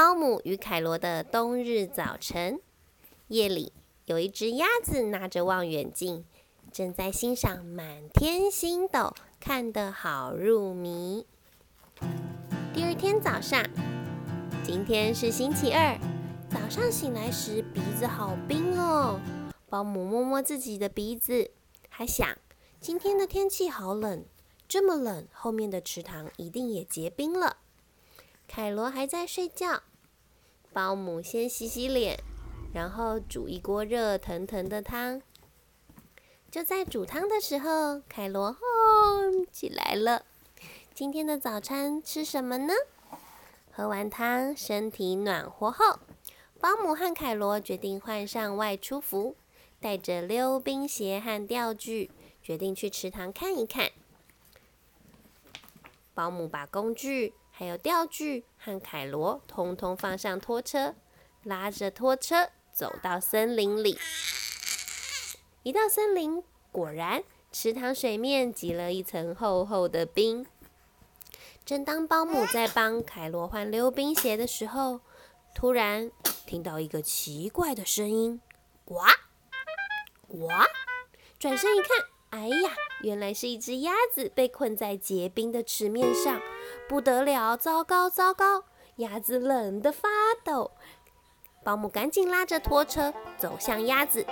保姆与凯罗的冬日早晨，夜里有一只鸭子拿着望远镜，正在欣赏满天星斗，看得好入迷。第二天早上，今天是星期二，早上醒来时鼻子好冰哦。保姆摸摸自己的鼻子，还想今天的天气好冷，这么冷，后面的池塘一定也结冰了。凯罗还在睡觉，保姆先洗洗脸，然后煮一锅热腾腾的汤。就在煮汤的时候，凯罗哦起来了。今天的早餐吃什么呢？喝完汤，身体暖和后，保姆和凯罗决定换上外出服。带着溜冰鞋和钓具，决定去池塘看一看。保姆把工具、还有钓具和凯罗通通放上拖车，拉着拖车走到森林里。一到森林，果然池塘水面积了一层厚厚的冰。正当保姆在帮凯罗换溜冰鞋的时候，突然听到一个奇怪的声音：“呱！”哇！转身一看，哎呀，原来是一只鸭子被困在结冰的池面上，不得了！糟糕糟糕！鸭子冷得发抖。保姆赶紧拉着拖车走向鸭子。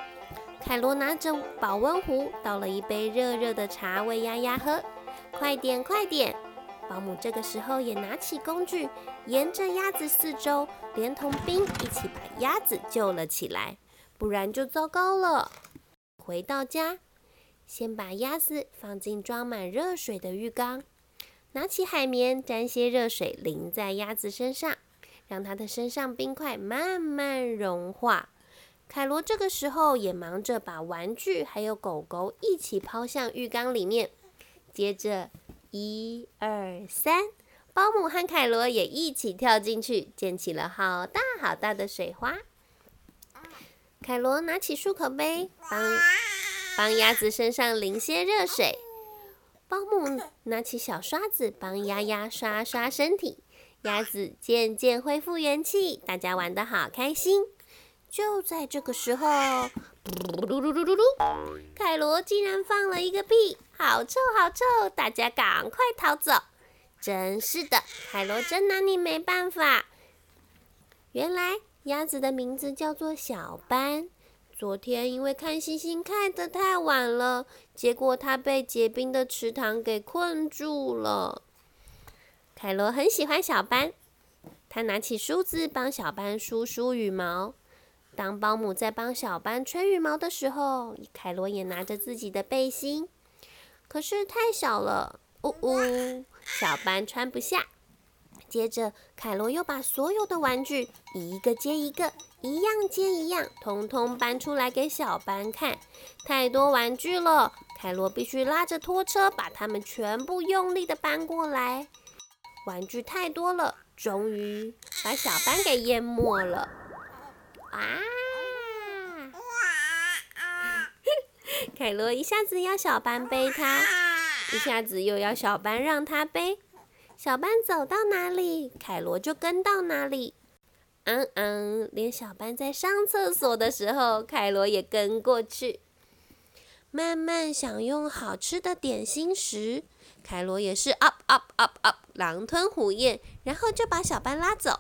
凯罗拿着保温壶倒了一杯热热的茶喂鸭鸭喝。快点快点！保姆这个时候也拿起工具，沿着鸭子四周，连同冰一起把鸭子救了起来，不然就糟糕了。回到家，先把鸭子放进装满热水的浴缸，拿起海绵沾些热水淋在鸭子身上，让它的身上冰块慢慢融化。凯罗这个时候也忙着把玩具还有狗狗一起抛向浴缸里面。接着，一二三，保姆和凯罗也一起跳进去，溅起了好大好大的水花。凯罗拿起漱口杯，帮帮鸭子身上淋些热水。保姆拿起小刷子，帮鸭鸭刷刷身体。鸭子渐渐恢复元气，大家玩得好开心。就在这个时候，嘟嘟嘟嘟嘟嘟，凯罗竟然放了一个屁，好臭好臭！大家赶快逃走！真是的，凯罗真拿你没办法。原来。鸭子的名字叫做小斑。昨天因为看星星看得太晚了，结果它被结冰的池塘给困住了。凯罗很喜欢小斑，他拿起梳子帮小斑梳梳羽毛。当保姆在帮小斑吹羽毛的时候，凯罗也拿着自己的背心，可是太小了，呜呜，小斑穿不下。接着，凯罗又把所有的玩具一个接一个，一样接一样，通通搬出来给小班看。太多玩具了，凯罗必须拉着拖车把它们全部用力的搬过来。玩具太多了，终于把小班给淹没了。啊！凯罗一下子要小班背他，一下子又要小班让他背。小班走到哪里，凯罗就跟到哪里。嗯嗯，连小班在上厕所的时候，凯罗也跟过去。慢慢享用好吃的点心时，凯罗也是 up up up up，狼吞虎咽，然后就把小班拉走。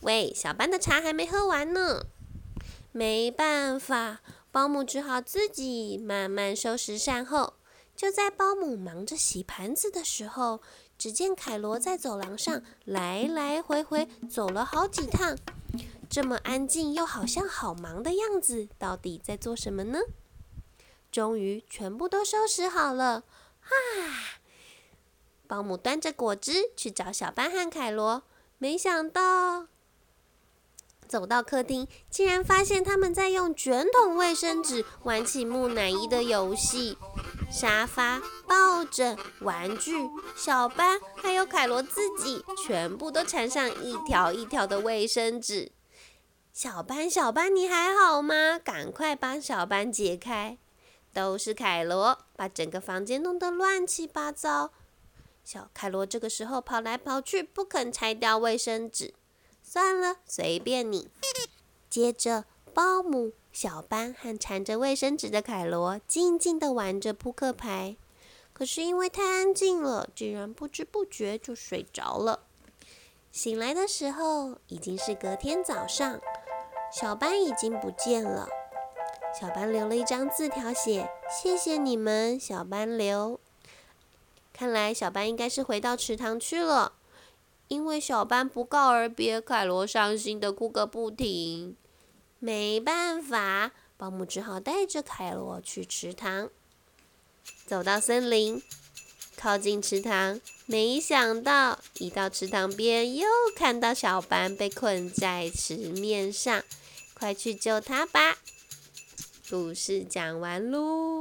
喂，小班的茶还没喝完呢。没办法，保姆只好自己慢慢收拾善后。就在保姆忙着洗盘子的时候，只见凯罗在走廊上来来回回走了好几趟，这么安静又好像好忙的样子，到底在做什么呢？终于全部都收拾好了，啊！保姆端着果汁去找小班和凯罗，没想到走到客厅，竟然发现他们在用卷筒卫生纸玩起木乃伊的游戏。沙发、抱枕、玩具、小班，还有凯罗自己，全部都缠上一条一条的卫生纸。小班，小班，你还好吗？赶快帮小班解开。都是凯罗把整个房间弄得乱七八糟。小凯罗这个时候跑来跑去，不肯拆掉卫生纸。算了，随便你。接着，保姆小班和缠着卫生纸的凯罗静静地玩着扑克牌。可是因为太安静了，竟然不知不觉就睡着了。醒来的时候已经是隔天早上，小班已经不见了。小班留了一张字条，写：“谢谢你们，小班留。”看来小班应该是回到池塘去了，因为小班不告而别，凯罗伤心的哭个不停。没办法，保姆只好带着凯罗去池塘。走到森林，靠近池塘，没想到一到池塘边，又看到小班被困在池面上，快去救他吧！故事讲完喽。